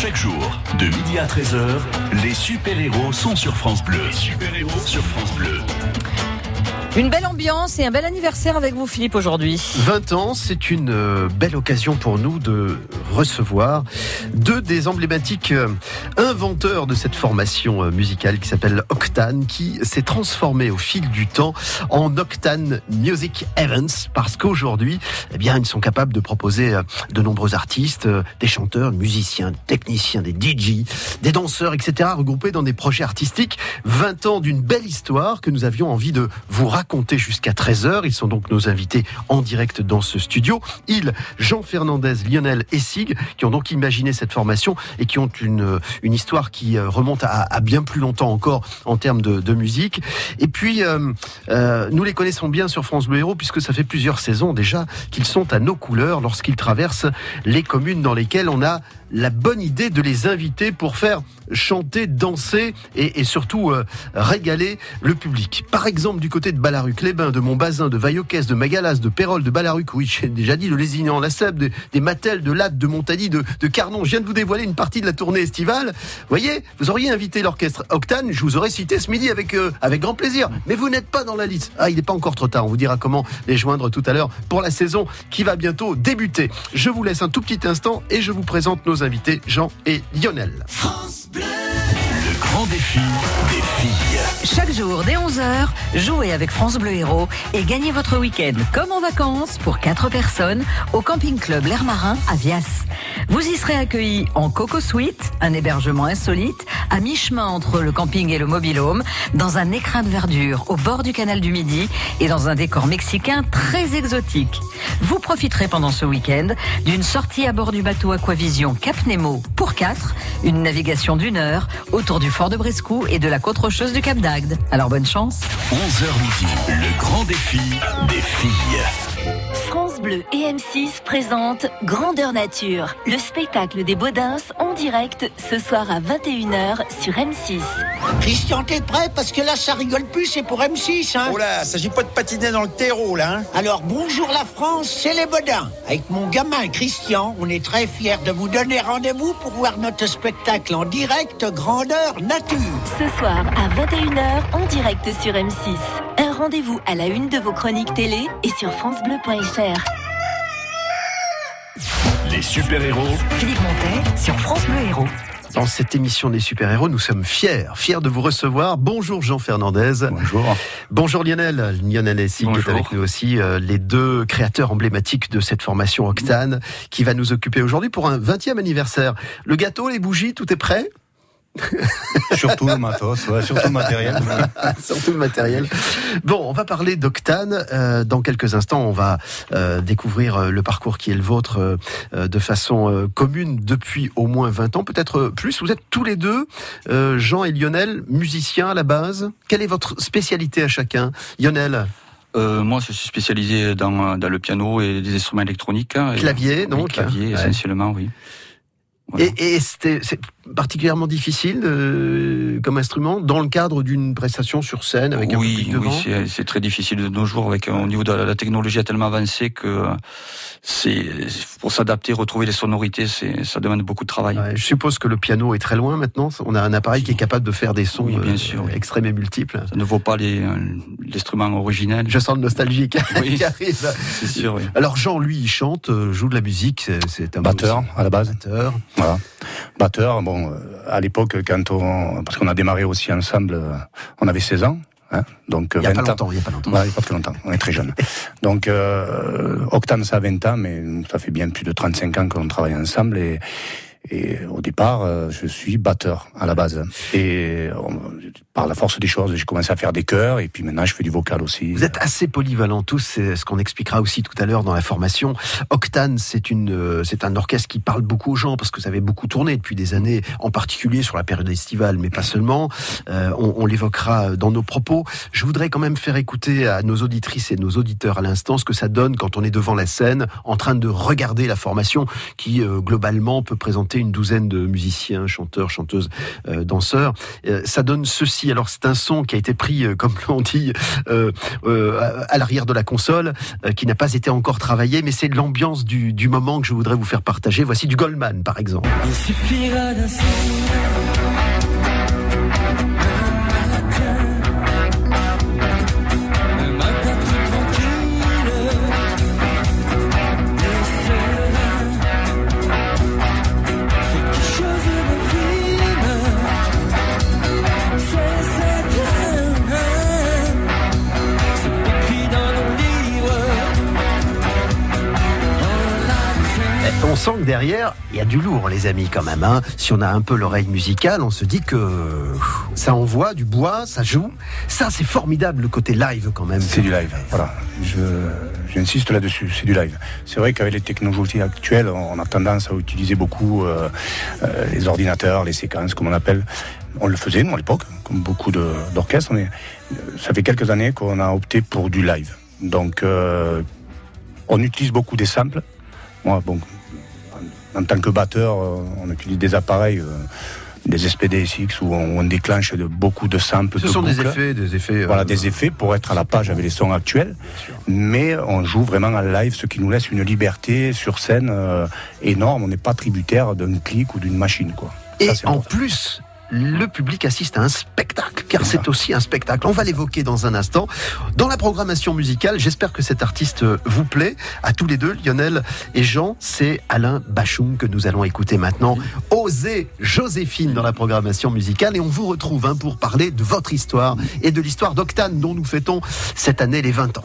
Chaque jour, de midi à 13h, les super-héros sont sur France Bleu. Super-héros sur France Bleu. Une belle ambiance et un bel anniversaire avec vous, Philippe, aujourd'hui. 20 ans, c'est une euh, belle occasion pour nous de recevoir deux des emblématiques euh, inventeurs de cette formation euh, musicale qui s'appelle Octane, qui s'est transformée au fil du temps en Octane Music Events, parce qu'aujourd'hui, eh bien, ils sont capables de proposer de nombreux artistes, des chanteurs, musiciens, techniciens, des DJ, des danseurs, etc., regroupés dans des projets artistiques. 20 ans d'une belle histoire que nous avions envie de vous raconter compter jusqu'à 13h. Ils sont donc nos invités en direct dans ce studio. Ils, Jean Fernandez, Lionel et Sig, qui ont donc imaginé cette formation et qui ont une, une histoire qui euh, remonte à, bien plus longtemps encore en termes de, musique. Et puis, euh, euh, nous les connaissons bien sur France Bleu Héros puisque ça fait plusieurs saisons déjà qu'ils sont à nos couleurs lorsqu'ils traversent les communes dans lesquelles on a la bonne idée de les inviter pour faire chanter, danser et, surtout euh, régaler le public. Par exemple, du côté de Balaruc, les Bains, de Montbazin, de Vaillocès, de Magalas, de Pérol, de Balaruc, oui, j'ai déjà dit, de Lézignan, la Sèbe, des, Mattel, de Latte, de Montagny, de, de Carnon. Je viens de vous dévoiler une partie de la tournée estivale. Voyez, vous auriez invité l'orchestre Octane, je vous aurais cité ce midi avec, euh, avec grand plaisir. Mais vous n'êtes pas dans la liste. Ah, il n'est pas encore trop tard. On vous dira comment les joindre tout à l'heure pour la saison qui va bientôt débuter. Je vous laisse un tout petit instant et je vous présente nos invités, Jean et Lionel. France Bleu. Le grand défi des filles. Chaque jour, dès 11h, jouez avec France Bleu Héros et gagnez votre week-end comme en vacances pour 4 personnes au camping club L'Air Marin à Vias. Vous y serez accueillis en Coco Suite, un hébergement insolite, à mi-chemin entre le camping et le mobilhome, dans un écrin de verdure au bord du canal du Midi et dans un décor mexicain très exotique. Vous profiterez pendant ce week-end d'une sortie à bord du bateau Aquavision Cap Nemo pour 4, une navigation d'une heure autour du fort de Brescou et de la côte rocheuse du Cap d'Agde. Alors bonne chance. 11h midi, le grand défi des filles. France Bleu et M6 présentent Grandeur Nature, le spectacle des Baudins en direct ce soir à 21h sur M6. Christian, t'es prêt? Parce que là, ça rigole plus, c'est pour M6. Hein oh là, s'agit pas de patiner dans le terreau, là. Hein Alors, bonjour la France, c'est les Baudins. Avec mon gamin Christian, on est très fiers de vous donner rendez-vous pour voir notre spectacle en direct Grandeur Nature. Ce soir à 21h en direct sur M6. Un rendez-vous à la une de vos chroniques télé et sur FranceBleu.fr. Les super-héros. Philippe Montet sur France Bleu Héros. Dans cette émission des super-héros, nous sommes fiers, fiers de vous recevoir. Bonjour Jean Fernandez. Bonjour. Bonjour Lionel. Lionel Essig qui est avec nous aussi, euh, les deux créateurs emblématiques de cette formation Octane qui va nous occuper aujourd'hui pour un 20e anniversaire. Le gâteau, les bougies, tout est prêt? surtout le matos, surtout le matériel. surtout le matériel. Bon, on va parler d'Octane. Euh, dans quelques instants, on va euh, découvrir euh, le parcours qui est le vôtre de façon commune depuis au moins 20 ans, peut-être plus. Vous êtes tous les deux, Jean et Lionel, musiciens à la base. Quelle est votre spécialité à chacun? Lionel? Moi, je suis spécialisé dans, le piano et des instruments électroniques. Clavier, donc Clavier, essentiellement, oui. Et, et c'est particulièrement difficile euh, comme instrument dans le cadre d'une prestation sur scène avec un public devant. Oui, c'est très difficile de nos jours avec au niveau de la, technologie a tellement avancé que c'est pour s'adapter, retrouver les sonorités, c'est ça demande beaucoup de travail. je suppose que le piano est très loin maintenant. On a un appareil qui est capable de faire des sons bien euh, extrêmes et multiples. Ça ne vaut pas euh, l'instrument originel. Je sens le nostalgique qui arrive. C'est sûr. Oui. Alors Jean, lui, il chante, joue de la musique. C'est un batteur à la base. Batteur. Voilà. Batteur. Bon, euh, à l'époque, quand on, parce qu'on a démarré aussi ensemble, euh, on avait 16 ans. Hein, donc il n'y a, pas longtemps, il n'y a pas longtemps. pas très longtemps. On est très jeune. donc euh, Octane, ça a 20 ans, mais ça fait bien plus de 35 ans qu'on travaille ensemble et et au départ, euh, je suis batteur à la base. Et par la force des choses, j'ai commencé à faire des chœurs et puis maintenant je fais du vocal aussi. Vous êtes assez polyvalent tous, c'est ce qu'on expliquera aussi tout à l'heure dans la formation. Octane, c'est une, euh, c'est un orchestre qui parle beaucoup aux gens parce que vous avez beaucoup tourné depuis des années, en particulier sur la période estivale, mais pas seulement. Euh, on l'évoquera dans nos propos. Je voudrais quand même faire écouter à nos auditrices et nos auditeurs à l'instant ce que ça donne quand on est devant la scène, en train de regarder la formation qui globalement peut présenter une douzaine de musiciens, chanteurs, chanteuses, euh, danseurs. Euh, ça donne ceci. Alors c'est un son qui a été pris, euh, comme l'on dit, à l'arrière de la console, qui n'a pas été encore travaillé, mais c'est l'ambiance du, moment que je voudrais vous faire partager. Voici du Goldman, par exemple. Sent que derrière, il y a du lourd, les amis, quand même. hein. Si on a un peu l'oreille musicale, on se dit que ça envoie du bois, ça joue. Ça, c'est formidable, le côté live, quand même. C'est du live, voilà. J'insiste là-dessus, c'est du live. C'est vrai qu'avec les technologies actuelles, on a tendance à utiliser beaucoup euh, euh, les ordinateurs, les séquences, comme on appelle. On le faisait, nous, à l'époque, comme beaucoup d'orchestres. mais euh, ça fait quelques années qu'on a opté pour du live. Donc, on utilise beaucoup des samples. Moi, bon, en, tant que batteur, euh, on utilise des appareils, euh, des SPDSX, où on, déclenche de, beaucoup de samples. Ce de sont des effets, des effets. Voilà, euh, des effets pour être à la page avec les sons actuels. Mais on joue vraiment en live, ce qui nous laisse une liberté sur scène euh, énorme. On n'est pas tributaire d'un clic ou d'une machine, quoi. Et Ça, en important. plus, le public assiste à un spectacle, car c'est aussi un spectacle. On va l'évoquer dans un instant. Dans la programmation musicale, j'espère que cet artiste vous plaît. À tous les deux, Lionel et Jean, c'est Alain Bachoum que nous allons écouter maintenant. Osez Joséphine dans la programmation musicale. Et on vous retrouve hein, pour parler de votre histoire et de l'histoire d'Octane dont nous fêtons cette année les 20 ans.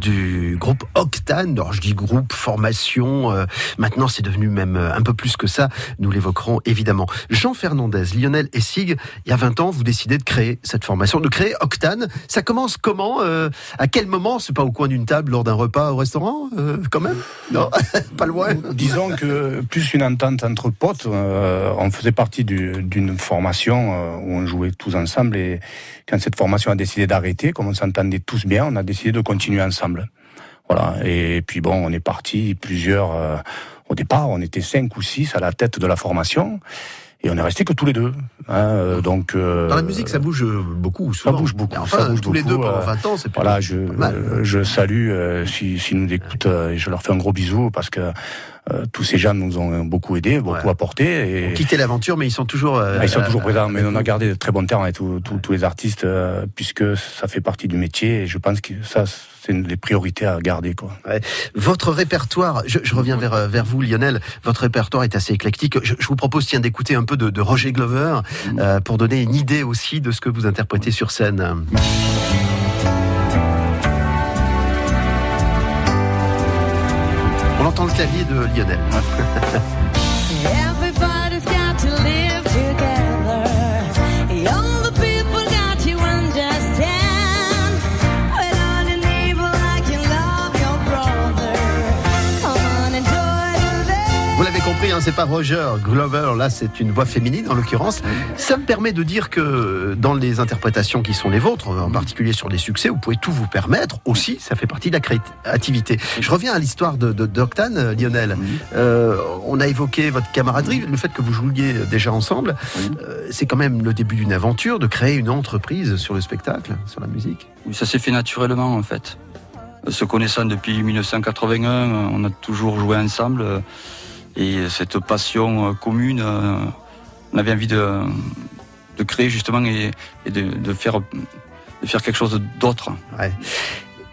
du groupe Octane. Alors je dis groupe, formation, euh, maintenant c'est devenu même euh, un peu plus que ça, nous l'évoquerons évidemment. Jean Fernandez, Lionel Essig, il y a 20 ans, vous décidez de créer cette formation, de créer Octane. Ça commence comment euh, À quel moment C'est pas au coin d'une table lors d'un repas au restaurant quand même? Non, pas loin. Disons que plus une entente entre potes, on faisait partie du- d'une formation où on jouait tous ensemble et quand cette formation a décidé d'arrêter, comme on s'entendait tous bien, on a décidé de continuer ensemble. Voilà. Et puis bon, on est parti plusieurs. euh, au départ, on était cinq ou six à la tête de la formation. Et on est resté que tous les deux. hein, euh, donc euh, Dans la musique, ça bouge beaucoup. ça bouge beaucoup. Enfin, ça bouge tous les deux pendant euh, 20 ans, c'est plus Voilà, je, mal. je salue euh, si, si nous écoutent et je leur fais un gros bisou parce que tous ces gens nous ont beaucoup aidés, beaucoup Ouais. apporté. Et, Quitter l'aventure, mais ils sont toujours. euh, ah, ils sont toujours euh, présents, mais on a gardé de très bons termes avec tous- les artistes euh, puisque ça fait partie du métier et je pense que ça c'est une des priorités à garder quoi. Votre répertoire, je, je reviens vers, euh, vers vous Lionel, votre répertoire est assez éclectique. Je, je vous propose tiens d'écouter un peu de, de Roger Glover euh, pour donner une idée aussi de ce que vous interprétez sur scène. Entend le clavier de Lionel. hein, c'est pas Roger Glover, là c'est une voix féminine en l'occurrence. Ça me permet de dire que dans les interprétations qui sont les vôtres, en particulier sur les succès, vous pouvez tout vous permettre aussi, ça fait partie de la créativité. Je reviens à l'histoire de, de, d'Octane, euh, Lionel. Euh, on a évoqué votre camaraderie, le fait que vous jouiez déjà ensemble. Euh, c'est quand même le début d'une aventure de créer une entreprise sur le spectacle, sur la musique. Oui, ça s'est fait naturellement en fait. Se connaissant depuis 1981, euh, on a toujours joué ensemble et cette passion euh, commune, euh, on avait envie de, créer justement et, de, faire, quelque chose d'autre.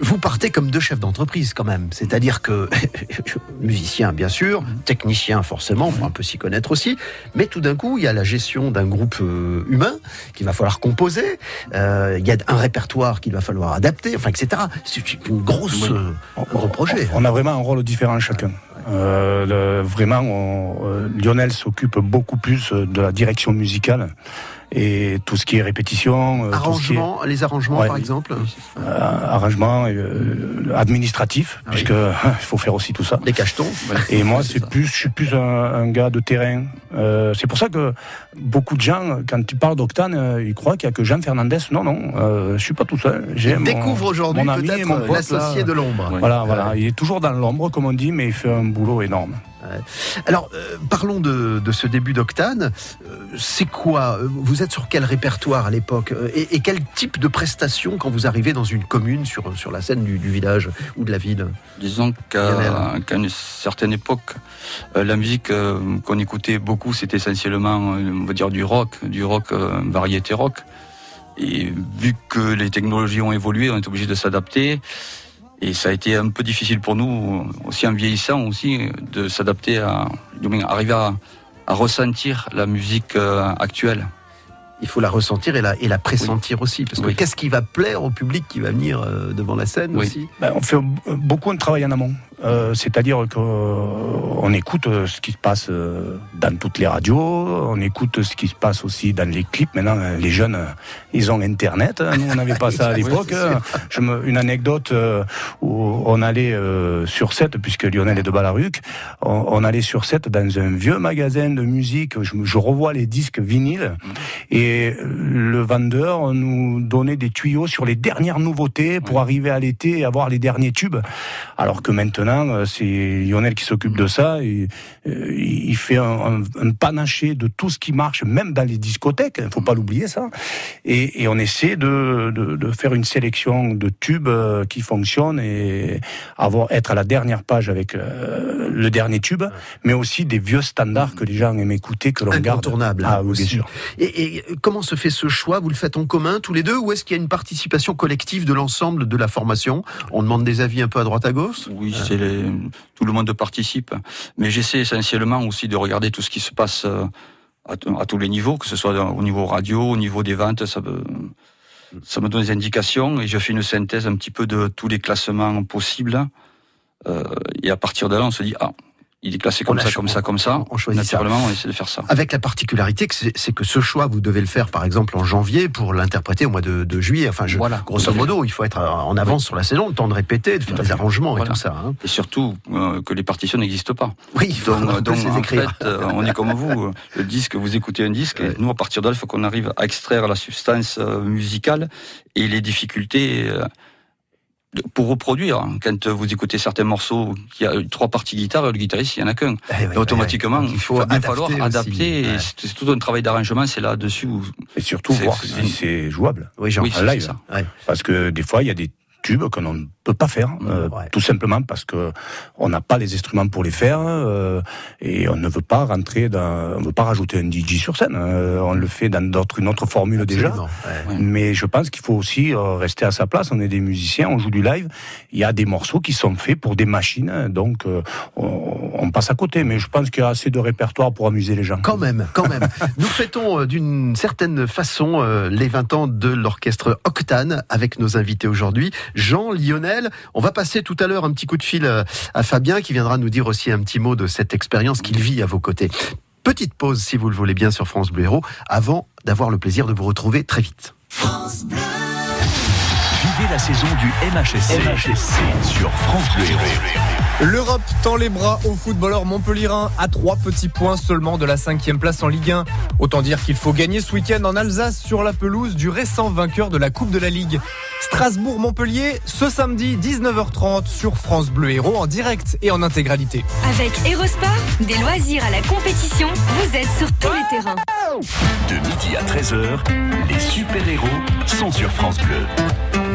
Vous partez comme deux chefs d'entreprise quand même, c'est-à-dire que musicien bien sûr, technicien forcément, faut un peu s'y connaître aussi, mais tout d'un coup il y a la gestion d'un groupe euh, humain qu'il va falloir composer, euh, il y a un répertoire qu'il va falloir adapter, enfin etc. C'est une grosse, euh, un gros projet. On a vraiment un rôle différent chacun. Euh, le- vraiment, on- euh, Lionel s'occupe beaucoup plus euh, de la direction musicale et tout ce qui est répétition, euh, tout ce qui est, Arrangement, les arrangements Ouais. par exemple, euh, arrangement euh, administratif, Ah oui. puisque il faut faire aussi tout ça. les cachetons. Et moi, C'est plus, je suis plus un, un gars de terrain. Euh, c'est pour ça que beaucoup de gens, quand tu parles d'Octane, euh, ils croient qu'il n'y a que Jean Fernandez. Non, non, euh, je suis pas tout seul. J'ai découvre aujourd'hui mon ami et peut-être mon pote, l'associé là. de l'ombre. Ouais. Voilà, voilà. Il est toujours dans l'ombre, comme on dit, mais il fait un boulot énorme. Alors, euh, parlons de, de ce début d'Octane. Euh, c'est quoi? Euh, Vous êtes sur quel répertoire à l'époque? Euh, et, et quel type de prestation quand vous arrivez dans une commune, sur, sur la scène du, du village ou de la ville? Disons qu'à une certaine époque, euh, la musique euh, qu'on écoutait beaucoup, c'était essentiellement, euh, on va dire, du rock, du rock euh, variété rock. Et vu que les technologies ont évolué, on est obligé de s'adapter. Et ça a été un peu difficile pour nous, aussi en vieillissant aussi, de s'adapter à, arriver à, à ressentir la musique euh, actuelle. Il faut la ressentir et la, et la pressentir aussi. Parce que Oui. qu'est-ce qui va plaire au public qui va venir euh, devant la scène Oui. aussi? Ben, on fait beaucoup de travail en amont. Euh, C'est-à-dire qu'on écoute euh, ce qui se passe euh, dans toutes les radios, on écoute ce qui se passe aussi dans les clips. Maintenant, euh, les jeunes, euh, ils ont Internet. hein. Nous, on n'avait pas ça à l'époque. Je me, une anecdote euh, où on allait euh, sur 7, puisque Lionel est de Balaruc, on, on allait sur 7 dans un vieux magasin de musique. Je, je revois les disques vinyles et le vendeur nous donnait des tuyaux sur les dernières nouveautés pour arriver à l'été et avoir les derniers tubes. Alors que maintenant, euh, c'est Lionel qui s'occupe de ça. Et, euh, il fait un, un- un panaché de tout ce qui marche, même dans les discothèques. Il faut pas l'oublier ça. Et, et on essaie de, de, de faire une sélection de tubes euh, qui fonctionnent et avoir être à la dernière page avec euh, le dernier tube, mais aussi des vieux standards que les gens aiment écouter, que l'on garde. Incontournable Ah oui, aussi. bien sûr. Et, et comment se fait ce choix? Vous le faites en commun tous les deux ou est-ce qu'il y a une participation collective de l'ensemble de la formation? On demande des avis un peu à droite à gauche? Oui, c'est tout le monde participe. Mais j'essaie essentiellement aussi de regarder tout ce qui se passe euh, à, tous les niveaux, que ce soit au niveau radio, au niveau des ventes. Ça me donne des indications et je fais une synthèse un petit peu de tous les classements possibles. Euh, et à partir de là, on se dit, ah, il est classé comme ça, comme ça, comme ça. on choisit ça. Naturellement, on essaie de faire ça. Avec la particularité que c'est que ce choix, vous devez le faire par exemple en janvier pour l'interpréter au mois de, de juillet. Enfin, je, Voilà. grosso modo, il faut être en avance sur la saison, le temps de répéter, de faire des arrangements et tout ça. hein. Et surtout euh, que les partitions n'existent pas. Oui, il faut Donc, peu donc, en fait, euh, on est comme vous. euh, Le disque, vous écoutez un disque, et nous, à partir de là, il faut qu'on arrive à extraire la substance euh, musicale et les difficultés euh, pour reproduire. Quand vous écoutez certains morceaux qui a trois parties guitare, le guitariste, il n'y en a qu'un. Eh oui, automatiquement, il faut bien falloir aussi. adapter. Ouais. C'est tout un travail d'arrangement, c'est là-dessus. où- Et surtout voir c'est- si c'est jouable. Oui, Jean. Oui, live. ça. Ouais. Parce que des fois, il y a des tubes ne peut pas faire, euh, Ouais. tout simplement parce que on n'a pas les instruments pour les faire euh, et on ne veut pas rentrer dans, on ne veut pas rajouter un DJ sur scène. euh, on le fait dans d'autres, une autre formule déjà. Absolument, ouais. Ouais. Mais je pense qu'il faut aussi euh, rester à sa place. On est des musiciens, on joue du live. Il y a des morceaux qui sont faits pour des machines, donc euh, on, on passe à côté. Mais je pense qu'il y a assez de répertoire pour amuser les gens. Quand même, quand même. Nous fêtons euh, d'une certaine façon euh, les 20 ans de l'orchestre Octane avec nos invités aujourd'hui. Jean, Lionel, on va passer tout à l'heure un petit coup de fil euh, à Fabien qui viendra nous dire aussi un petit mot de cette expérience qu'il vit à vos côtés. Petite pause, si vous le voulez bien, sur France Bleu avant d'avoir le plaisir de vous retrouver très vite. Vivez la saison du MHSC, sur France Bleu Héros. L'Europe tend les bras aux footballeurs montpellierins à trois petits points seulement de la cinquième place en Ligue 1. Autant dire qu'il faut gagner ce week-end en Alsace sur la pelouse du récent vainqueur de la Coupe de la Ligue. Strasbourg-Montpellier, ce samedi 19h30 sur France Bleu Héros en direct et en intégralité. Avec Erosport, des loisirs à la compétition, vous êtes sur tous les terrains. De midi à 13h, les super-héros sont sur France Bleu.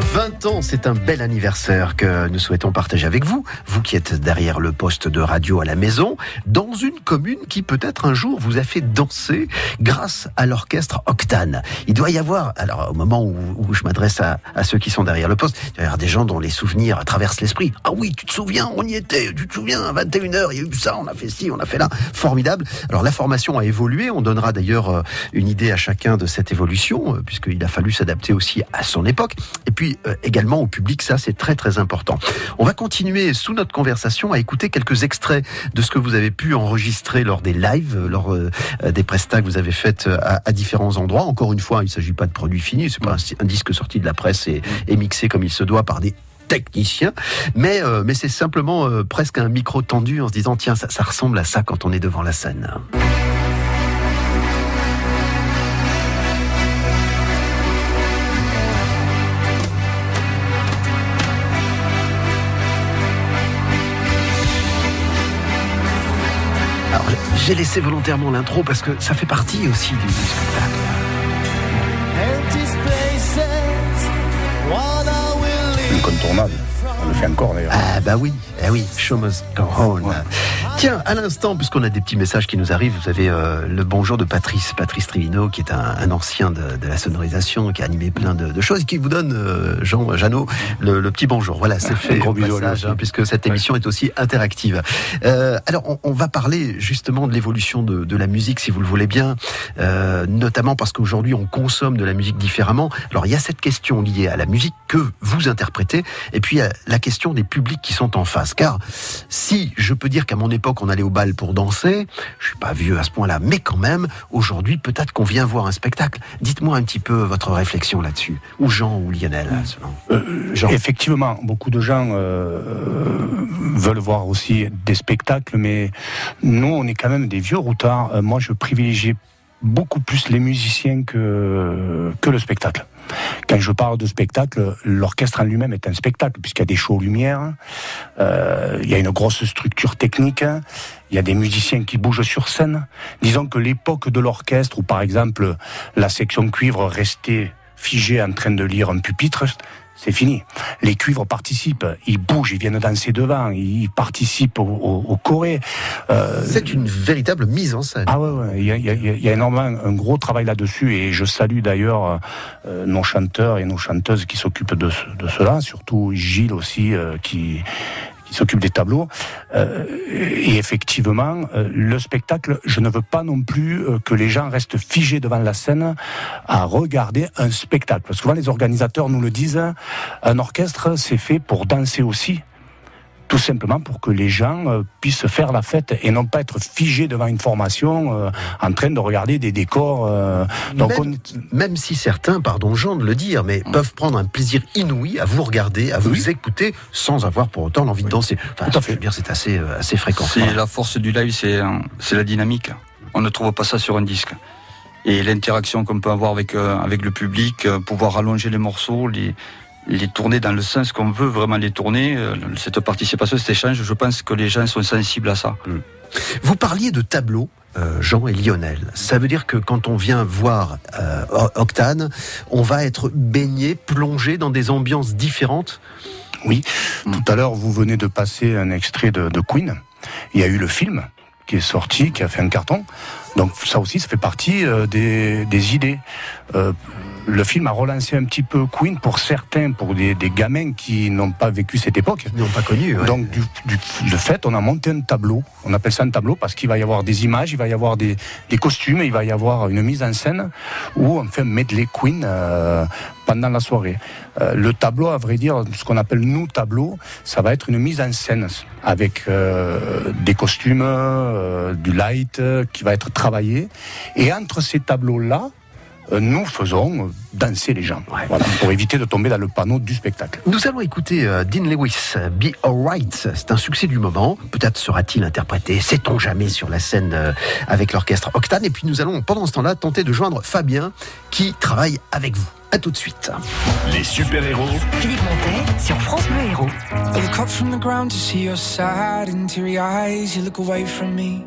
20 ans, c'est un bel anniversaire que nous souhaitons partager avec vous, vous qui êtes derrière le poste de radio à la maison, dans une commune qui peut-être un jour vous a fait danser grâce à l'orchestre Octane. Il doit y avoir, alors au moment où, je m'adresse à, à ceux qui sont derrière le poste, il doit y avoir des gens dont les souvenirs traversent l'esprit. Ah oui, tu te souviens, on y était, tu te souviens, à 21h, il y a eu ça, on a fait ci, on a fait là. Formidable. Alors la formation a évolué, on donnera d'ailleurs euh, une idée à chacun de cette évolution, euh, puisqu'il a fallu s'adapter aussi à son époque. Et puis euh, également au public, ça c'est très très important. On va continuer sous notre conversation à écouter quelques extraits de ce que vous avez pu enregistrer lors des lives, euh, lors euh, des prestats que vous avez faites à, différents endroits. Encore une fois, il ne s'agit pas de produits finis, c'est pas un, disque sorti de la presse et, mixé comme il se doit par des techniciens, mais, mais c'est simplement presque un micro tendu en se disant tiens ça ressemble à ça quand on est devant la scène. J'ai laissé volontairement l'intro parce que ça fait partie aussi du, du spectacle. Incontournable. On le fait encore d'ailleurs. Ah bah oui, eh oui, show must go on. Tiens, à l'instant, puisqu'on a des petits messages qui nous arrivent, vous avez euh, le bonjour de Patrice, Patrice Trivino, qui est un, un ancien de, de la sonorisation, qui a animé plein de, de choses, et qui vous donne, euh, Jean Jeannot, le, le petit bonjour. Voilà, c'est fait gros à passage, hein, puisque cette émission est aussi interactive. Euh, alors, on, on va parler justement de l'évolution de, de la musique, si vous le voulez bien, notamment parce qu'aujourd'hui, on consomme de la musique différemment. Alors, il y a cette question liée à la musique que vous interprétez, et puis euh, la question des publics qui sont en face. Car si je peux dire qu'à mon époque, on allait au bal pour danser, je suis pas vieux à ce point-là, mais quand même, aujourd'hui, peut-être qu'on vient voir un spectacle. Dites-moi un petit peu votre réflexion là-dessus. Ou Jean ou Lionel, selon. Euh, Jean. Effectivement, beaucoup de gens euh, veulent voir aussi des spectacles, mais nous, on est quand même des vieux routards. Euh, moi, je privilégie beaucoup plus les musiciens que, que le spectacle. Quand je parle de spectacle, l'orchestre en lui-même est un spectacle, puisqu'il y a des shows lumière, euh, il y a une grosse structure technique, il y a des musiciens qui bougent sur scène. Disons que l'époque de l'orchestre, où par exemple la section cuivre restait figée en train de lire un pupitre, c'est fini. Les cuivres participent, ils bougent, ils viennent danser devant, ils participent au, au, au choré. Euh, C'est une véritable mise en scène. ah ouais, ouais, il y a, il y a- il y a énormément un gros travail là-dessus et je salue d'ailleurs euh, nos chanteurs et nos chanteuses qui s'occupent de, ce- de cela, surtout Gilles aussi euh, qui qui s'occupe des tableaux. Euh, et effectivement, euh, le spectacle, je ne veux pas non plus euh, que les gens restent figés devant la scène à regarder un spectacle. Souvent les organisateurs nous le disent, un orchestre, c'est fait pour danser aussi tout simplement pour que les gens euh, puissent faire la fête et non pas être figés devant une formation euh, en train de regarder des décors. euh, donc même, même si certains, pardon Jean de le dire, mais peuvent prendre un plaisir inouï à vous regarder, à vous écouter, sans avoir pour autant l'envie de danser. Enfin, je veux dire, c'est assez, euh, assez fréquent. C'est la force du live, c'est c'est la dynamique. On ne trouve pas ça sur un disque. Et l'interaction qu'on peut avoir avec, euh, avec le public, euh, pouvoir allonger les morceaux, les, les tourner dans le sens qu'on veut vraiment les tourner, euh, cette participation, cet échange, je pense que les gens sont sensibles à ça. Vous parliez de tableau. euh, Jean et Lionel. Ça veut dire que quand on vient voir euh, Octane, on va être baigné, plongé dans des ambiances différentes? Oui, tout à l'heure, vous venez de passer un extrait de, de Queen. Il y a eu le film qui est sorti, qui a fait un carton. Donc ça aussi, ça fait partie euh, des, des idées. Euh, le film a relancé un petit peu Queen pour certains, pour des, des gamins qui n'ont pas vécu cette époque. Ils n'ont pas connu. ouais. Donc du, du, de fait, on a monté un tableau. On appelle ça un tableau parce qu'il va y avoir des images, il va y avoir des, des costumes, il va y avoir une mise en scène où on fait un medley Queen euh, pendant la soirée. Euh, le tableau, à vrai dire, ce qu'on appelle nous tableau, ça va être une mise en scène avec euh, des costumes, euh, du light euh, qui va être travaillé. Et entre ces tableaux-là, nous faisons euh, danser les gens, voilà, pour éviter de tomber dans le panneau du spectacle. Nous allons écouter euh, Dean Lewis, euh, Be Alright. C'est un succès du moment. Peut-être sera-t-il interprété, sait-on jamais, sur la scène euh, avec l'orchestre Octane. Et puis nous allons, pendant ce temps-là, tenter de joindre Fabien, qui travaille avec vous. À tout de suite. Les super-héros Philippe Montet sur France Bleu Héros. I look up from the ground to see your sad and teary eyes. You look away from me,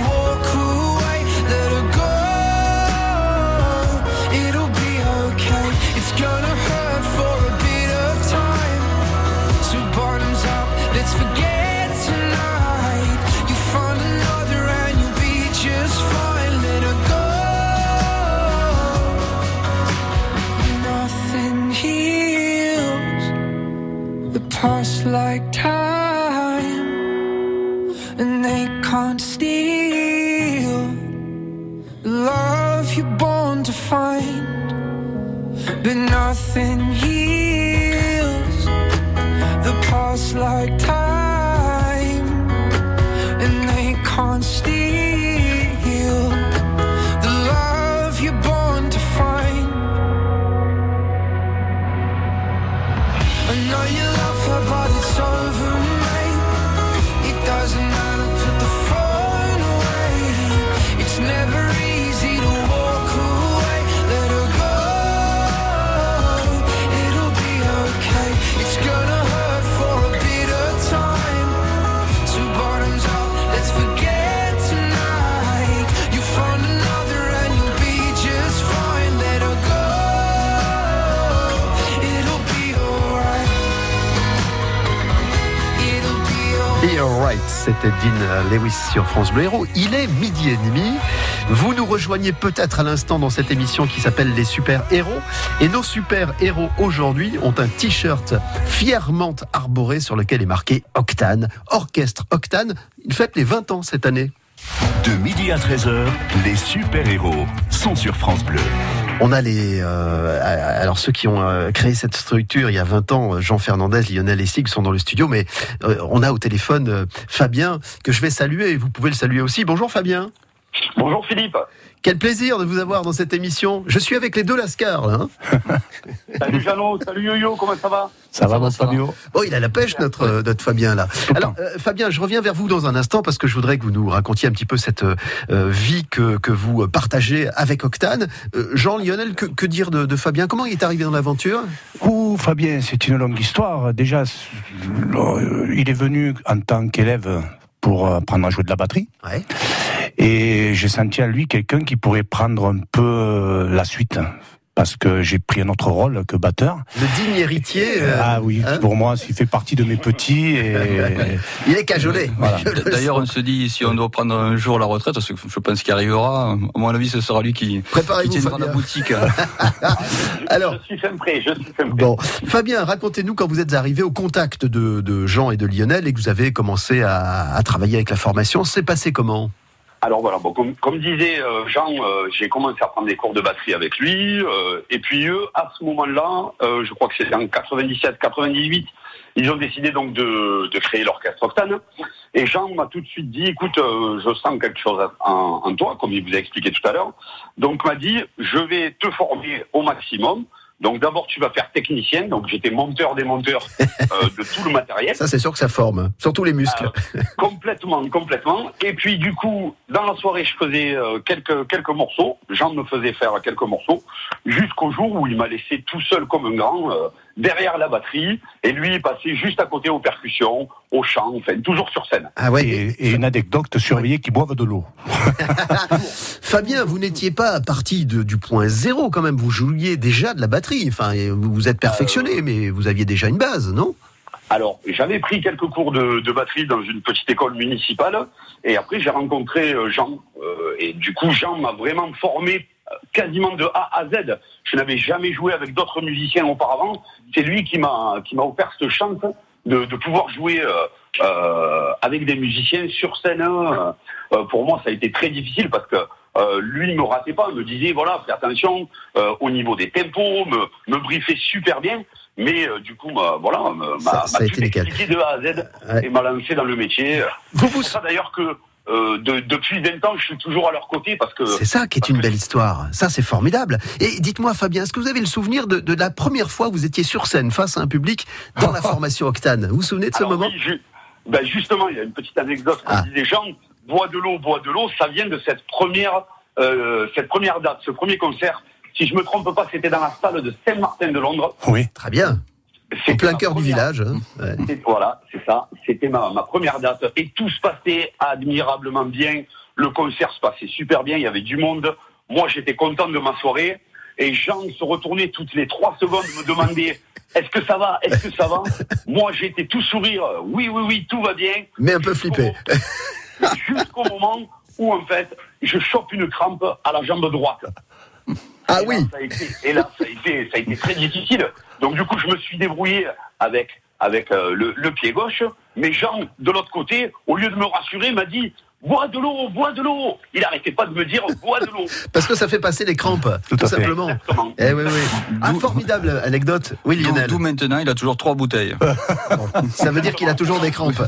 sur France Bleu Héros. Il est midi et demi. Vous nous rejoignez peut-être à l'instant dans cette émission qui s'appelle Les Super Héros. Et nos super héros aujourd'hui ont un t-shirt fièrement arboré sur lequel est marqué Octane, Orchestre Octane. Il fête les 20 ans cette année. De midi à 13h, les super-héros sont sur France Bleu. On a les, euh, alors ceux qui ont euh, créé cette structure il y a 20 ans, Jean Fernandez, Lionel et Sig sont dans le studio, mais euh, on a au téléphone euh, Fabien que je vais saluer et vous pouvez le saluer aussi. Bonjour Fabien. Bonjour Philippe. Quel plaisir de vous avoir dans cette émission. Je suis avec les deux Lascar. Là, hein Salut Jeannot, salut Yo-Yo, comment ça va? Ça va, mon Fabio Oh, il a la pêche, notre, euh, notre Fabien, là. Alors, euh, Fabien, je reviens vers vous dans un instant parce que je voudrais que vous nous racontiez un petit peu cette euh, vie que, que vous partagez avec Octane. Euh, Jean, Lionel, que, que dire de, de Fabien? Comment il est arrivé dans l'aventure? Ouh, Fabien, c'est une longue histoire. Déjà, il est venu en tant qu'élève pour apprendre à jouer de la batterie. Ouais. Et j'ai senti à lui quelqu'un qui pourrait prendre un peu la suite. Parce que j'ai pris un autre rôle que batteur. Le digne héritier. euh, ah oui, hein pour moi, il fait partie de mes petits. Et... il est cajolé. Voilà. D'ailleurs, on se dit si on doit prendre un jour la retraite, parce que je pense qu'il arrivera. À mon avis, ce sera lui qui, qui Préparez-vous, tiendra Fabien. la boutique. Alors, Je suis fin prêt, je suis fin prêt. Bon, Fabien, racontez-nous quand vous êtes arrivé au contact de, de Jean et de Lionel et que vous avez commencé à, à travailler avec la formation. C'est passé comment? Alors voilà, bon, comme, disait euh, Jean, euh, j'ai commencé à prendre des cours de batterie avec lui. euh, et puis eux, à ce moment-là, euh, je crois que c'était en 97-98, ils ont décidé donc de, créer l'orchestre Octane. Et Jean m'a tout de suite dit, écoute, je sens quelque chose en toi, comme il vous a expliqué tout à l'heure. Donc m'a dit, je vais te former au maximum. Donc d'abord tu vas faire technicien, donc j'étais monteur des monteurs euh, de tout le matériel. Ça, c'est sûr que ça forme, surtout les muscles. Complètement, complètement. Et puis du coup, dans la soirée, je faisais euh, quelques quelques morceaux. Jean me faisait faire quelques morceaux, jusqu'au jour où il m'a laissé tout seul comme un grand euh, derrière la batterie, et lui il passait juste à côté aux percussions, au chant, enfin toujours sur scène. Ah ouais. Et, et une anecdote, surveiller qu'ils boivent de l'eau. Fabien, vous n'étiez pas parti de- du point zéro quand même. Vous jouiez déjà de la batterie. Enfin, vous vous êtes perfectionné, mais vous aviez déjà une base, non? Alors, j'avais pris quelques cours de, de batterie dans une petite école municipale, et après j'ai rencontré euh, Jean, euh, et du coup Jean m'a vraiment formé euh, quasiment de A à Z. Je n'avais jamais joué avec d'autres musiciens auparavant. C'est lui qui m'a qui m'a offert cette chance de, de pouvoir jouer euh, euh, avec des musiciens sur scène. Euh, pour moi, ça a été très difficile parce que euh, lui ne me ratait pas, me disait voilà, fais attention euh, au niveau des tempos, me, me briefait super bien. Mais euh, du coup, bah, voilà, Ça- m'a a m'a été de A à Z Ouais. et m'a lancé dans le métier. Vous, C'est vous- pour ça d'ailleurs que euh, de- depuis 20 ans, je suis toujours à leur côté parce que C'est ça qui est une belle histoire. Ça, c'est formidable. Et dites-moi, Fabien, est-ce que vous avez le souvenir de, de la première fois où vous étiez sur scène face à un public dans la formation Octane? Vous vous souvenez de ce Alors moment? oui, ben justement, il y a une petite anecdote. Ah. disait Jean, bois de l'eau, bois de l'eau, ça vient de cette première, euh, cette première date, ce premier concert. Si je me trompe pas, c'était dans la salle de Saint-Martin de Londres. Oui. Très bien. En plein cœur du village. hein. Ouais. Voilà, c'est ça. C'était ma, ma première date. Et tout se passait admirablement bien. Le concert se passait super bien. Il y avait du monde. Moi, j'étais content de ma soirée. Et Jean se retournait toutes les trois secondes, me demandait Est-ce que ça va? Est-ce que ça va? Moi, j'étais tout sourire. Oui, oui, oui, tout va bien. Mais un peu flippé. Jusqu'au moment où, en fait, je chope une crampe à la jambe droite. Ah Et là, oui. ça a été, et là, ça a, été, ça a été très difficile. Donc, du coup, je me suis débrouillé avec, avec euh, le, le pied gauche. Mais Jean, de l'autre côté, au lieu de me rassurer, m'a dit Bois de l'eau, bois de l'eau. Il arrêtait pas de me dire Bois de l'eau. Parce que ça fait passer les crampes, tout, simplement. Eh oui, oui. Ah, formidable anecdote. Oui, Lionel. d'où maintenant, il a toujours trois bouteilles. Ça veut dire qu'il a toujours des crampes.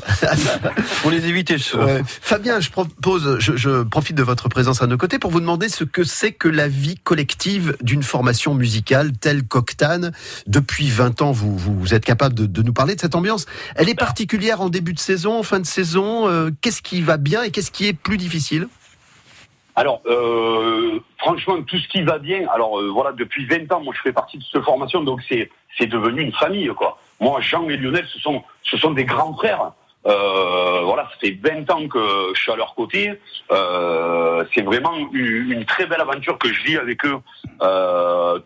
Pour les éviter, je Ouais. Fabien, je propose, je, je profite de votre présence à nos côtés pour vous demander ce que c'est que la vie collective d'une formation musicale telle qu'Octane. Depuis 20 ans, vous, vous êtes capable de, de nous parler de cette ambiance. Elle est particulière en début de saison, en fin de saison. euh, qu'est-ce qui va bien et qu'est-ce qui est plus difficile Alors, euh, franchement, tout ce qui va bien. Alors, euh, voilà, depuis 20 ans, moi, je fais partie de cette formation, donc c'est c'est devenu une famille, quoi. Moi, Jean et Lionel, ce sont ce sont des grands frères. Euh, voilà, ça fait 20 ans que je suis à leur côté. C'est vraiment une, une très belle aventure que je vis avec eux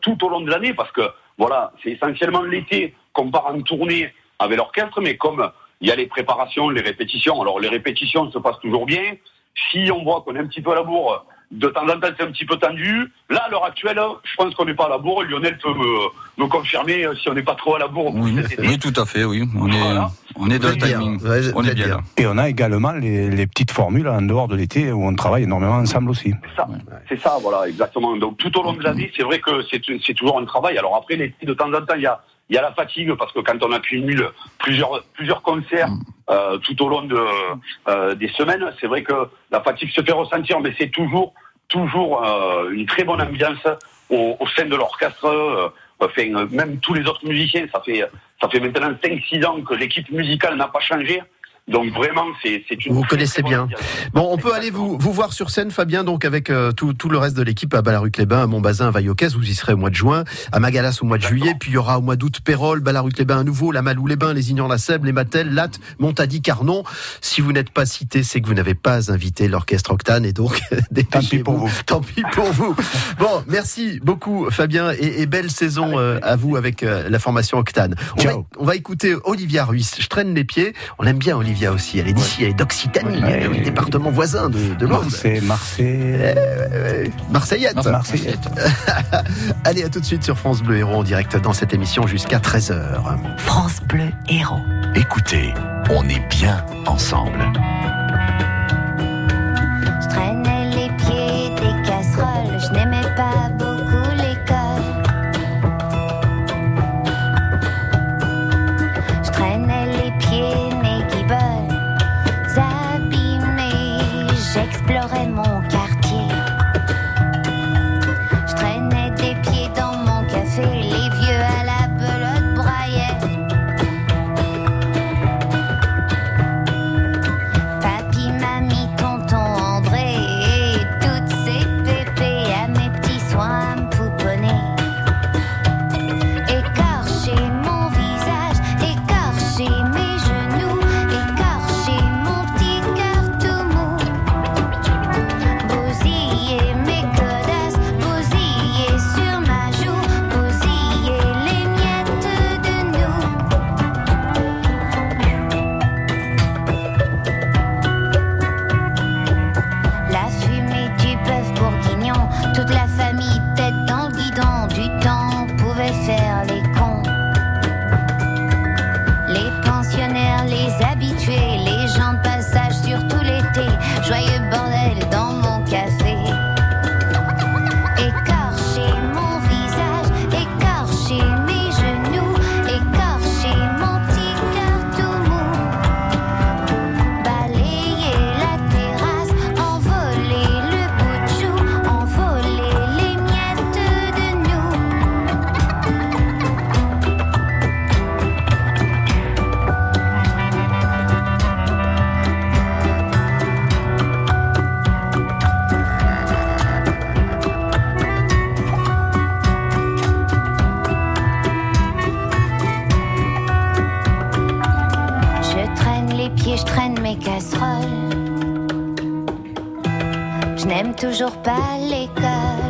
tout au long de l'année, parce que voilà, c'est essentiellement l'été qu'on part en tournée avec l'orchestre, mais comme il y a les préparations, les répétitions. Alors les répétitions se passent toujours bien. Si on voit qu'on est un petit peu à la bourre, de temps en temps c'est un petit peu tendu. Là, à l'heure actuelle, je pense qu'on n'est pas à la bourre. Lionel peut me, me confirmer euh, si on n'est pas trop à la bourre. Oui, oui, tout à fait, oui. On est, on est dans le timing. on est bien là. Et on a également les, les petites formules en dehors de l'été où on travaille énormément ensemble aussi. ça. C'est ça, voilà, exactement. Donc tout au long de l'année, c'est vrai que c'est c'est toujours un travail. Alors après, l'été, de temps en temps, il y a, il y a la fatigue parce que quand on accumule plusieurs, plusieurs concerts euh, tout au long de, euh, des semaines, c'est vrai que la fatigue se fait ressentir, mais c'est toujours, toujours euh, une très bonne ambiance au, au sein de l'orchestre. euh, Enfin, même tous les autres musiciens, ça fait, ça fait maintenant 5-6 ans que l'équipe musicale n'a pas changé. Donc vraiment, c'est c'est une. Vous très, connaissez bien. Bon, on peut aller vous, vous voir sur scène, Fabien, donc avec euh, tout, tout le reste de l'équipe à Ballaruc-les-Bains, à Montbazin, à Vaillocès, vous y serez au mois de juin, à Magalas au mois de juillet, puis il y aura au mois d'août Pérol, Ballaruc-les-Bains à nouveau, la Malou-les-Bains, les Ignans-la-Sèbe, les Mattel, Latte, Montadi, Carnon. Si vous n'êtes pas cité, c'est que vous n'avez pas invité l'orchestre Octane et donc tant pis pour vous. Tant pis pour vous. Bon, merci beaucoup Fabien et, et belle saison euh, à vous avec euh, la formation Octane. On va, on va écouter Olivia Ruiz. Je traîne les pieds. On aime bien Olivia aussi. Elle est d'ici, elle est d'Occitanie, elle est du département voisin de, de l'Aude. Marseille, Marseille. Euh, Marseillette. Marseillette. Allez, à tout de suite sur France Bleu Héros en direct dans cette émission jusqu'à 13h. France Bleu Héros. Écoutez, on est bien ensemble. N'aime toujours pas l'école.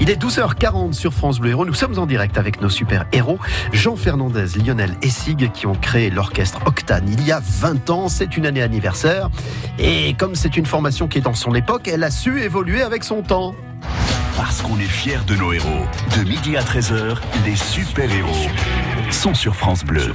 Il est 12h40 sur France Bleu Héros. Nous sommes en direct avec nos super héros, Jean Fernandez, Lionel Essig, qui ont créé l'orchestre Octane il y a 20 ans. C'est une année anniversaire. Et comme c'est une formation qui est dans son époque, elle a su évoluer avec son temps. Parce qu'on est fiers de nos héros. De midi à 13h, les super-héros sont sur France Bleu.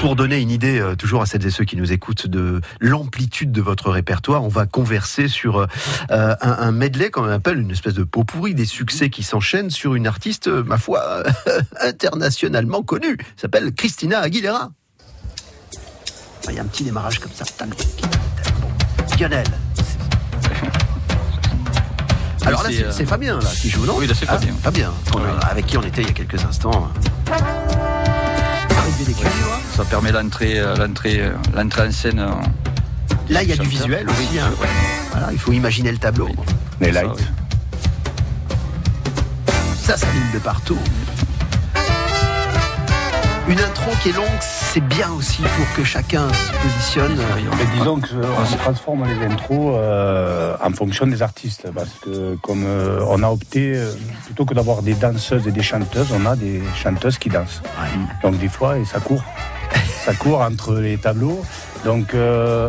Pour donner une idée, euh, toujours à celles et ceux qui nous écoutent, de l'amplitude de votre répertoire, on va converser sur euh, un, un medley, qu'on appelle une espèce de pot pourri, des succès qui s'enchaînent sur une artiste, euh, ma foi, internationalement connue. Elle s'appelle Christina Aguilera. Il y a un petit démarrage comme ça. Lionel. Alors là, c'est, euh, Fabien là, qui joue, non Oui, là, c'est Ah, Fabien. Fabien, avec qui on était il y a quelques instants. Des. Ça permet l'entrée, euh, l'entrée, euh, l'entrée en scène. euh, Là, il y a du visuel aussi. hein. Voilà, il faut imaginer le tableau. Les Ça, lights. Ça, ça de partout. Une intro qui est longue, c'est bien aussi pour que chacun se positionne. Mais disons qu'on transforme les intros euh, en fonction des artistes. Parce que comme euh, on a opté, euh, plutôt que d'avoir des danseuses et des chanteuses, on a des chanteuses qui dansent. Donc des fois, et ça court. ça court entre les tableaux. Donc euh,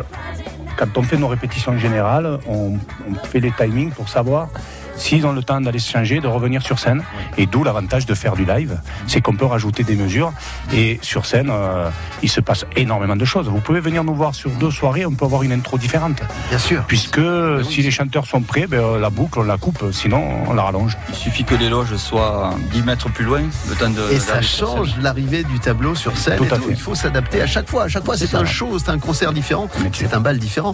quand on fait nos répétitions générales, on, on fait les timings pour savoir s'ils ont le temps d'aller se changer, de revenir sur scène. Et d'où l'avantage de faire du live, c'est qu'on peut rajouter des mesures. Et sur scène, euh, il se passe énormément de choses. Vous pouvez venir nous voir sur deux soirées, on peut avoir une intro différente. Bien sûr. Puisque si les chanteurs sont prêts, ben, la boucle, on la coupe, sinon on la rallonge. Il suffit que les loges soient 10 mètres plus loin, le temps de. Et ça change l'arrivée du tableau sur scène. Tout et à tout. fait. Il faut s'adapter à chaque fois. À chaque fois, c'est un show, c'est un concert différent, c'est un bal différent.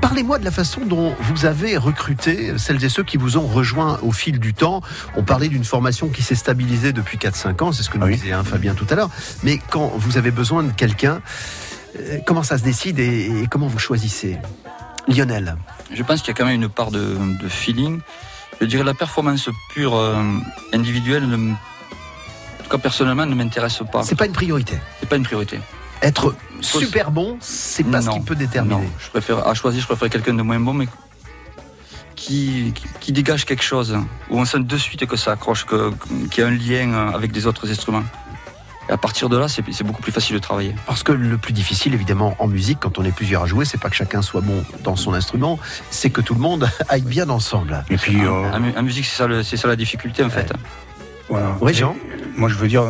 Parlez-moi de la façon dont vous avez recruté celles et ceux qui vous ont rejoint au fil du temps. On parlait d'une formation qui s'est stabilisée depuis 4-5 ans, c'est ce que nous disait hein, Fabien tout à l'heure. Mais quand vous avez besoin de quelqu'un, euh, comment ça se décide et, et comment vous choisissez? Lionel Je pense qu'il y a quand même une part de, de feeling. Je dirais la performance pure euh, individuelle, en tout cas personnellement, ne m'intéresse pas. C'est pas une priorité. C'est pas une priorité. Être super bon, c'est pas ce Non, qui peut déterminer. non. Je préfère, à choisir, je préfère quelqu'un de moins bon, mais qui, dégage quelque chose, où on sent de suite que ça accroche, que- qu'il y a un lien avec des autres instruments. Et à partir de là, c'est beaucoup plus facile de travailler. Parce que le plus difficile, évidemment, en musique, quand on est plusieurs à jouer, c'est pas que chacun soit bon dans son instrument, c'est que tout le monde aille bien ensemble. Et puis, euh, En, en musique, c'est ça, ça la difficulté, en fait. Voilà. Oui, Jean? Moi, je veux dire,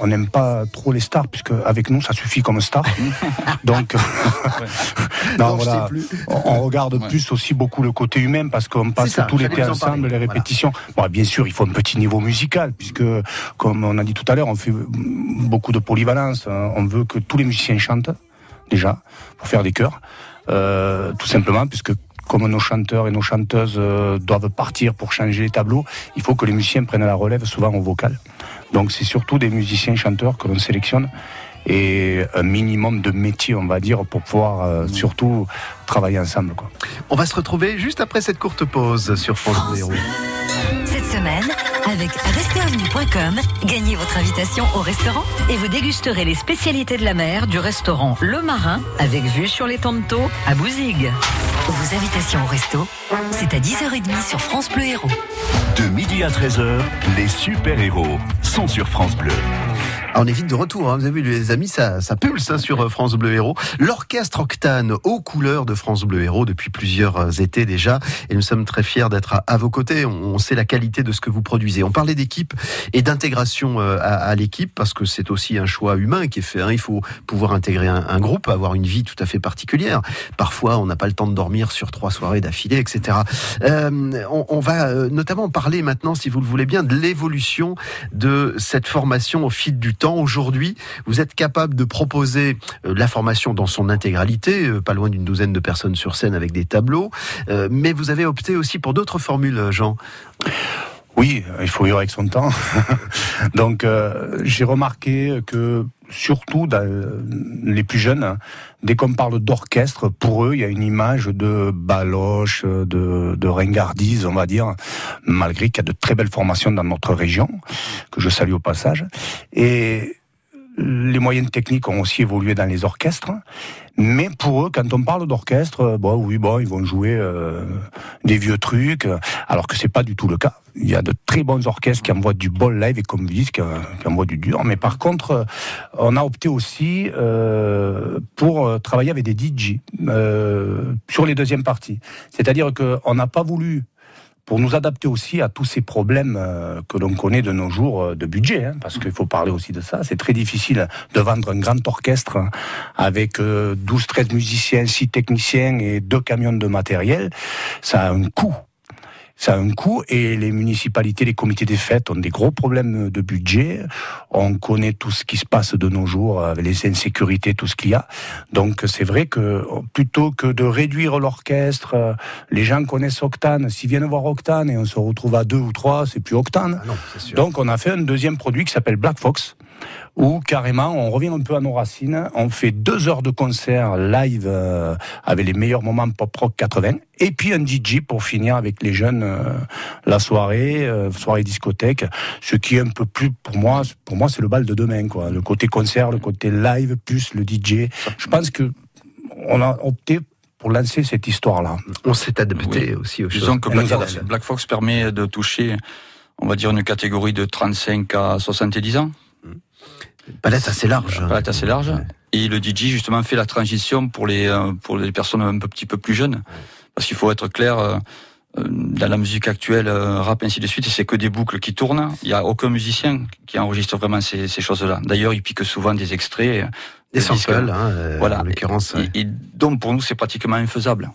on n'aime pas trop les stars, puisque avec nous, ça suffit comme star. Donc, non, Non, je voilà. sais plus. on, on regarde plus aussi beaucoup le côté humain, parce qu'on passe ça, tout l'été ensemble, les répétitions. Bon, bien sûr, il faut un petit niveau musical, puisque, comme on a dit tout à l'heure, on fait beaucoup de polyvalence. On veut que tous les musiciens chantent, déjà, pour faire des chœurs. Euh, tout simplement, puisque comme nos chanteurs et nos chanteuses euh, doivent partir pour changer les tableaux, il faut que les musiciens prennent la relève souvent au vocal. Donc c'est surtout des musiciens chanteurs que l'on sélectionne et un minimum de métier, on va dire, pour pouvoir euh, surtout travailler ensemble. Quoi. On va se retrouver juste après cette courte pause sur France Bleu Héros. Cette semaine, avec restaurant.com, gagnez votre invitation au restaurant. Et vous dégusterez les spécialités de la mer du restaurant Le Marin avec vue sur les Tantos à Bouzigues. Vos invitations au resto, c'est à 10h30 sur France Bleu Héros. De midi à 13h, les super-héros sont sur France Bleu. On est vite de retour, hein. vous avez vu les amis, ça, ça pulse hein, sur euh, France Bleu Héros. L'orchestre Octane aux couleurs de France Bleu Héros depuis plusieurs euh, étés déjà, et nous sommes très fiers d'être à, vos côtés. On, sait la qualité de ce que vous produisez. On parlait d'équipe et d'intégration euh, à, l'équipe parce que c'est aussi un choix humain qui est fait. hein. Il faut pouvoir intégrer un, groupe, avoir une vie tout à fait particulière. Parfois, on n'a pas le temps de dormir sur trois soirées d'affilée, etc. Euh, on, on va notamment parler maintenant, si vous le voulez bien, de l'évolution de cette formation au fil du temps. Aujourd'hui, vous êtes capable de proposer euh, la formation dans son intégralité, euh, pas loin d'une douzaine de personnes sur scène avec des tableaux, Euh, mais vous avez opté aussi pour d'autres formules, Jean. Oui, il faut vivre avec son temps. Donc euh, j'ai remarqué que surtout dans les plus jeunes, dès qu'on parle d'orchestre, pour eux, il y a une image de baloche, de, de ringardise, on va dire, malgré qu'il y a de très belles formations dans notre région, que je salue au passage. Et les moyens techniques ont aussi évolué dans les orchestres. Mais pour eux, quand on parle d'orchestre, euh, bon, oui, bon, ils vont jouer euh, des vieux trucs, euh, alors que c'est pas du tout le cas. Il y a de très bons orchestres qui envoient du bon live et comme vous dites, qui, euh, envoient du dur. Mais par contre, on a opté aussi euh, pour travailler avec des DJ euh, sur les deuxièmes parties. C'est-à-dire qu'on n'a pas voulu pour nous adapter aussi à tous ces problèmes euh, que l'on connaît de nos jours euh, de budget, hein, parce qu'il faut parler aussi de ça. C'est très difficile de vendre un grand orchestre hein, avec euh, 12-13 musiciens, 6 techniciens et deux camions de matériel. Ça a un coût. Ça a un coût et les municipalités, les comités des fêtes ont des gros problèmes de budget. On connaît tout ce qui se passe de nos jours, avec les insécurités, tout ce qu'il y a. Donc c'est vrai que plutôt que de réduire l'orchestre, euh, les gens connaissent Octane. S'ils viennent voir Octane et on se retrouve à deux ou trois, c'est plus Octane. Donc on a fait un deuxième produit qui s'appelle Black Fox. Où carrément on revient un peu à nos racines, on fait deux heures de concert live euh, avec les meilleurs moments pop rock 80, et puis un DJ pour finir avec les jeunes euh, la soirée, euh, soirée discothèque, ce qui est un peu plus pour moi, pour moi c'est le bal de demain quoi, le côté concert, le côté live plus le DJ. Je pense que on a opté pour lancer cette histoire-là. On s'est adapté aussi aux choses. Disons que Black Fox. Black Fox permet de toucher, on va dire, une catégorie de 35 à 70 ans. Palette assez large. Palette assez large. Et le DJ, justement, fait la transition pour les, euh, pour les personnes un petit peu plus jeunes. Parce qu'il faut être clair, euh, euh, dans la musique actuelle, rap, ainsi de suite, c'est que des boucles qui tournent. Il n'y a aucun musicien qui enregistre vraiment ces, ces choses-là. D'ailleurs, il pique souvent des extraits. Des samples, hein, voilà. en l'occurrence. Et, et donc, pour nous, c'est pratiquement infaisable.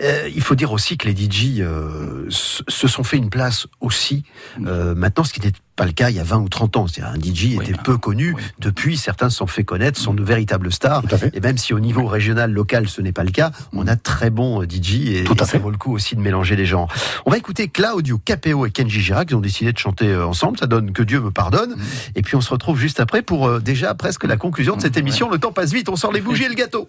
Euh, il faut dire aussi que les DJ euh, se sont fait une place aussi euh, maintenant, ce qui n'était pas le cas il y a 20 ou 30 ans. C'est-à-dire un DJ était peu connu. Depuis, certains se sont fait connaître, sont de véritables stars. Et même si au niveau régional, local, ce n'est pas le cas, on a très bons DJ et, et ça vaut le coup aussi de mélanger les genres. On va écouter Claudio Capeo et Kenji Girac. Ils ont décidé de chanter ensemble. Ça donne Que Dieu me pardonne. Et puis on se retrouve juste après pour déjà presque la conclusion de cette émission. Le temps passe vite. On sort les bougies et le gâteau.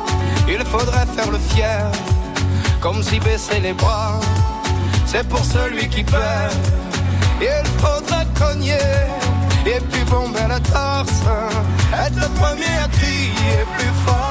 il faudrait faire le fier, comme si baisser les bras, c'est pour celui qui perd. Il faudrait cogner et puis bomber la torse, être le premier à crier plus fort.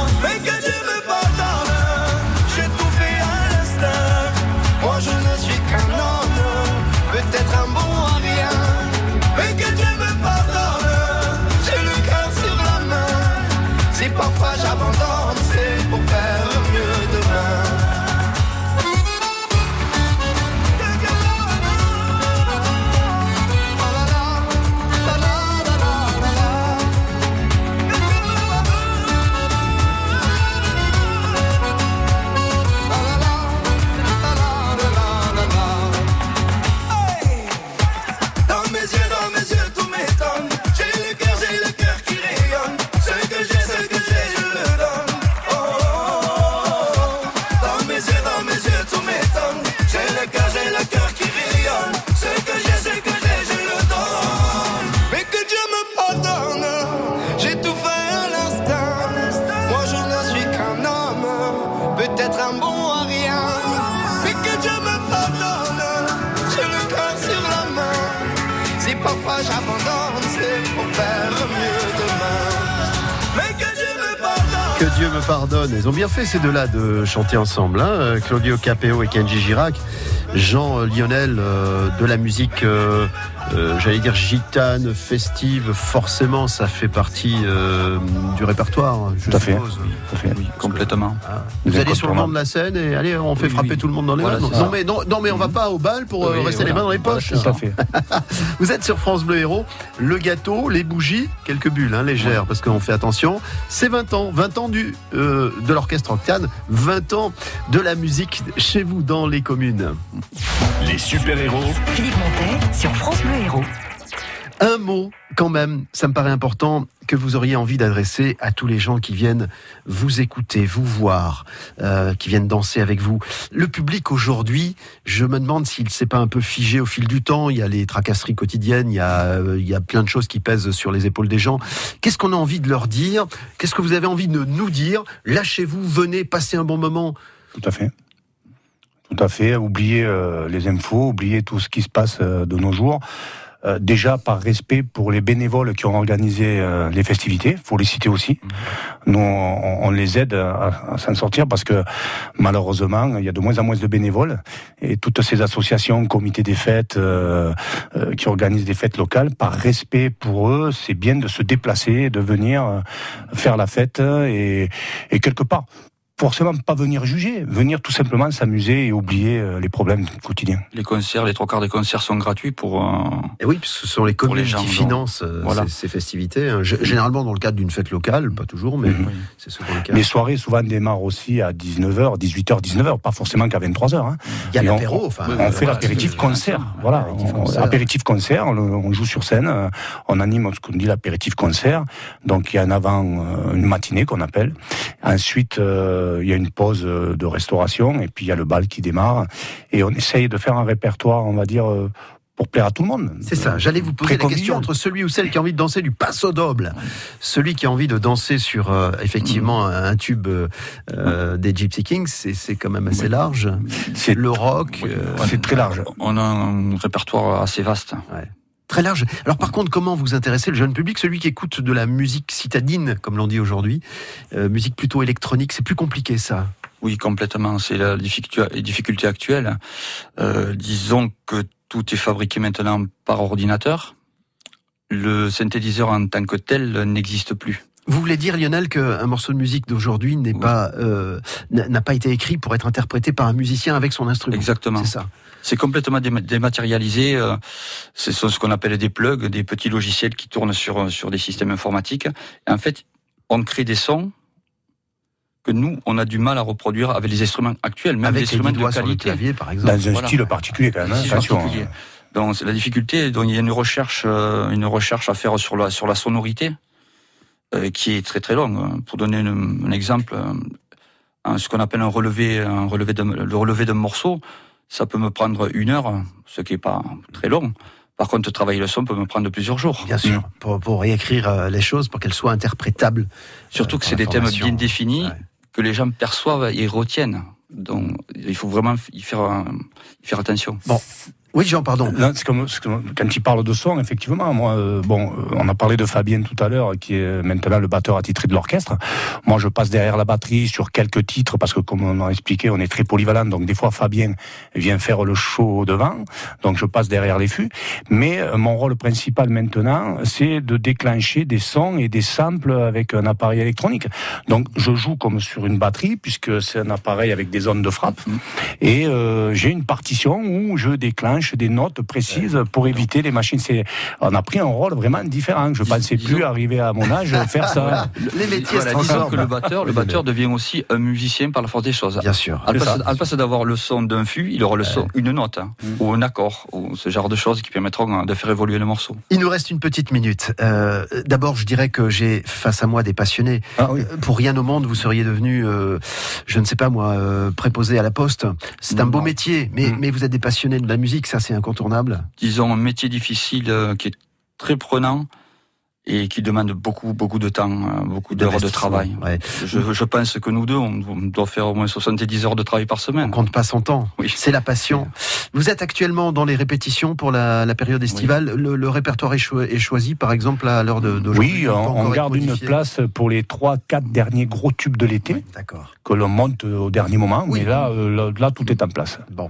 Fait ces deux-là de chanter ensemble, hein, euh, Claudio Capeo et Kenji Girac. Jean euh, Lionel euh, de la musique, euh, euh, j'allais dire gitane, festive. Forcément, ça fait partie du répertoire. Je Tout à fait. suppose. Oui, complètement. Vous allez sur le banc de la scène et allez, on fait frapper tout le monde dans les Voilà, mains. Non, mais non, non, mais on va pas au bal pour euh, Oui, rester les mains dans les poches. c'est ça. Tout à fait. Vous êtes sur France Bleu Héros, le gâteau, les bougies, quelques bulles hein, légères parce qu'on fait attention. C'est 20 ans, 20 ans du, euh, de l'orchestre Octane, 20 ans de la musique chez vous dans les communes. Les super-héros Philippe Montet sur France Bleu Héros. Un mot quand même, ça me paraît important. que vous auriez envie d'adresser à tous les gens qui viennent vous écouter, vous voir, euh, qui viennent danser avec vous Le public aujourd'hui, je me demande s'il s'est pas un peu figé au fil du temps. Il y a les tracasseries quotidiennes, il y a, euh, il y a plein de choses qui pèsent sur les épaules des gens. Qu'est-ce qu'on a envie de leur dire? Qu'est-ce que vous avez envie de nous dire? Lâchez-vous, venez, passez un bon moment. Tout à fait. Tout à fait. Oubliez euh, les infos, oubliez tout ce qui se passe euh, de nos jours. Euh, déjà par respect pour les bénévoles qui ont organisé euh, les festivités, faut les citer aussi. Nous, on, on les aide à, à s'en sortir parce que malheureusement, il y a de moins en moins de bénévoles et toutes ces associations, comités des fêtes, euh, euh, qui organisent des fêtes locales, par respect pour eux, c'est bien de se déplacer, de venir faire la fête et, et quelque part forcément pas venir juger, venir tout simplement s'amuser et oublier euh, les problèmes quotidiens. Les concerts, les trois quarts des concerts sont gratuits pour. euh, Et oui, parce que ce sont les communes les gens, qui donc, financent euh, voilà. ces, ces festivités. hein. Généralement dans le cadre d'une fête locale, pas toujours, mais c'est souvent le cas. Les soirées souvent démarrent aussi à 19h, 18h, 19h, pas forcément qu'à 23h. Hein. Il y a l'apéro, On, enfin, on euh, fait voilà, l'apéritif concert. Voilà, apéritif concert, on, on joue sur scène, on anime ce qu'on dit l'apéritif concert. Donc il y a un avant, une matinée qu'on appelle. Ensuite, euh, il y a une pause euh, de restauration et puis il y a le bal qui démarre. Et on essaye de faire un répertoire, on va dire, euh, pour plaire à tout le monde. C'est ça, j'allais vous poser la question entre celui ou celle qui a envie de danser du passo doble, celui qui a envie de danser sur euh, effectivement un tube euh, euh, des Gypsy Kings, c'est c'est quand même assez large. C'est le rock, euh, c'est très large. On a un répertoire assez vaste. Alors par contre, comment vous intéressez le jeune public, celui qui écoute de la musique citadine, comme l'on dit aujourd'hui, euh, musique plutôt électronique, c'est plus compliqué ça. Oui, complètement. C'est la difficulté, actuelles. Euh, disons que tout est fabriqué maintenant par ordinateur. Le synthétiseur en tant que tel n'existe plus. Vous voulez dire, Lionel, qu'un morceau de musique d'aujourd'hui n'est pas euh, n'a pas été écrit pour être interprété par un musicien avec son instrument? Exactement. C'est ça. C'est complètement déma- dématérialisé. euh, Ce sont ce qu'on appelle des plugs, des petits logiciels qui tournent sur, sur des systèmes informatiques. Et en fait, on crée des sons que nous, on a du mal à reproduire avec les instruments actuels, même Avec les instruments doigts de sur le qualité. clavier, par exemple. Dans un Voilà. style particulier quand même. Un hein, style attention, particulier. hein. Donc c'est la difficulté, donc il y a une recherche, euh, une recherche à faire sur la sur la sonorité euh, qui est très très longue. Pour donner une- un exemple, euh, un- ce qu'on appelle un relevé, un relevé de, le relevé d'un morceau, ça peut me prendre une heure, ce qui est pas très long. Par contre, travailler le son peut me prendre plusieurs jours. Bien sûr, pour, pour réécrire euh, les choses, pour qu'elles soient interprétables. Surtout que c'est des thèmes bien définis, que les gens perçoivent et retiennent. Donc il faut vraiment y faire, y faire attention. Bon. Oui, Jean, pardon. C'est comme, quand il parle de son, effectivement, moi, euh, bon, euh, on a parlé de Fabien tout à l'heure, qui est maintenant le batteur attitré de l'orchestre. Moi, je passe derrière la batterie sur quelques titres, parce que comme on a expliqué, on est très polyvalent, donc des fois Fabien vient faire le show devant, donc je passe derrière les fûts. Mais euh, mon rôle principal maintenant, c'est de déclencher des sons et des samples avec un appareil électronique. Donc je joue comme sur une batterie, puisque c'est un appareil avec des ondes de frappe, et euh, j'ai une partition où je déclenche des notes précises pour éviter les machines. C'est, on a pris un rôle vraiment différent. Je pensais plus arriver à mon âge faire ça. Les métiers Voilà, disons que le batteur, le batteur devient aussi un musicien par la force des choses. Bien sûr. À la place, d'avoir le son d'un fût, il aura le son, une note, hein, ou un accord, ou ce genre de choses qui permettront hein, de faire évoluer le morceau. Il nous reste une petite minute. Euh, D'abord, je dirais que j'ai face à moi des passionnés. Euh, Pour rien au monde, vous seriez devenu, euh, je ne sais pas moi, euh, préposé à la poste. C'est un beau métier, mais, mais vous êtes des passionnés de la musique, ça c'est incontournable. Disons un métier difficile euh, qui est très prenant et qui demande beaucoup, beaucoup de temps, euh, beaucoup d'heures de travail. ouais. Je, je pense que nous deux, on, doit faire au moins 70 heures de travail par semaine. On compte pas son temps. Oui. C'est la passion. Vous êtes actuellement dans les répétitions pour la, la période estivale. Le, le répertoire est, cho- est choisi, par exemple, à l'heure de- d'aujourd'hui. Oui, on, garde une place pour les trois, quatre derniers gros tubes de l'été. D'accord. Que l'on monte au dernier moment. Mais là, euh, là, là, tout est en place. Bon.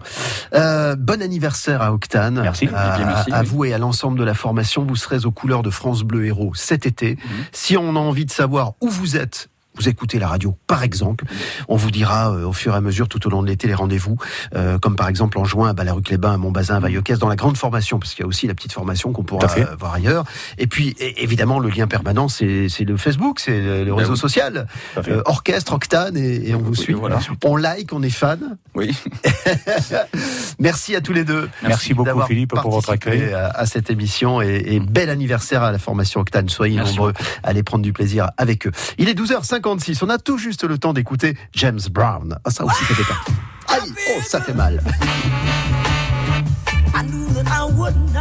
Euh, bon anniversaire à Octane. Merci. À, bien, merci, à oui. vous et à l'ensemble de la formation. Vous serez aux couleurs de France Bleu Héros cet été. Si on a envie de savoir où vous êtes vous écoutez la radio, par exemple. On vous dira euh, au fur et à mesure, tout au long de l'été, les rendez-vous, euh, comme par exemple en juin à Ballaruc-les-Bains, à Montbazin, à Vaillocès, dans la grande formation, parce qu'il y a aussi la petite formation qu'on pourra euh, voir ailleurs. Et puis, évidemment, le lien permanent, c'est le Facebook, c'est le, le Ben réseau oui. social. Euh, orchestre, Octane, et, et on vous suit. voilà. On like, on est fan. Oui. Merci à tous les deux. Merci beaucoup, Philippe, pour votre accueil. À, à cette émission et, et bel anniversaire à la formation Octane. Soyez Merci nombreux à aller prendre du plaisir avec eux. Il est 12h56. On a tout juste le temps d'écouter James Brown. Ah, ça aussi, ça fait partie. Aïe, oh, ça fait mal. I knew that I wouldn't.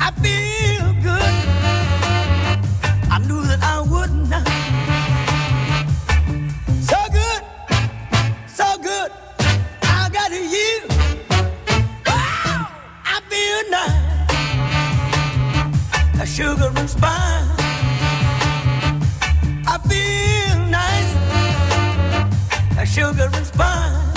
I feel good. I knew that I wouldn't. So good, so good. I got you. Wow, I feel nice. A sugar and spice. I feel nice. Sugar and spice.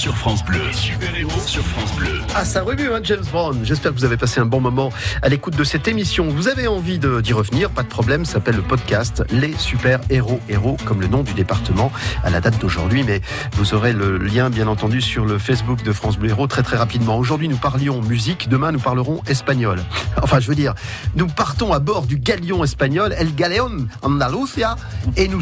Sur France Bleu. Super-héros sur France Bleu. Ah, ça remue, hein, James Brown. J'espère que vous avez passé un bon moment à l'écoute de cette émission. Vous avez envie d'y revenir, pas de problème, ça s'appelle le podcast Les Super Héros Héros, comme le nom du département à la date d'aujourd'hui. Mais vous aurez le lien, bien entendu, sur le Facebook de France Bleu Héros très très rapidement. Aujourd'hui, nous parlions musique, demain, nous parlerons espagnol. Enfin, je veux dire, nous partons à bord du galion espagnol, El Galeón Andalucía, et nous